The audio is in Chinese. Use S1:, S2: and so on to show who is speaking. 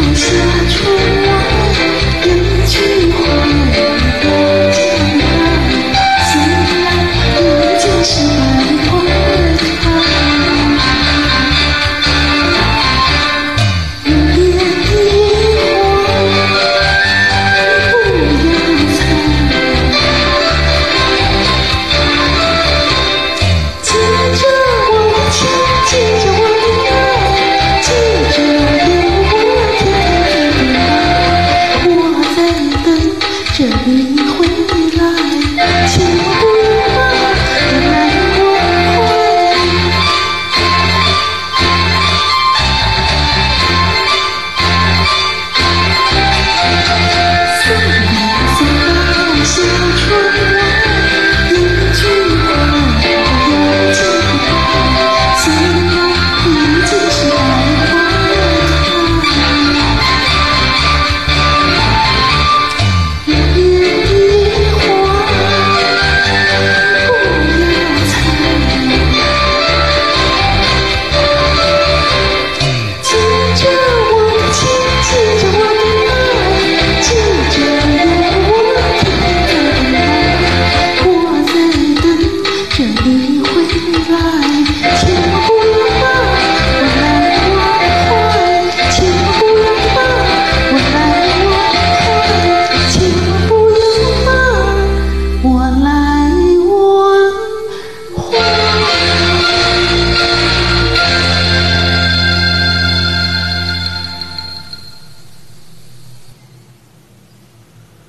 S1: 重生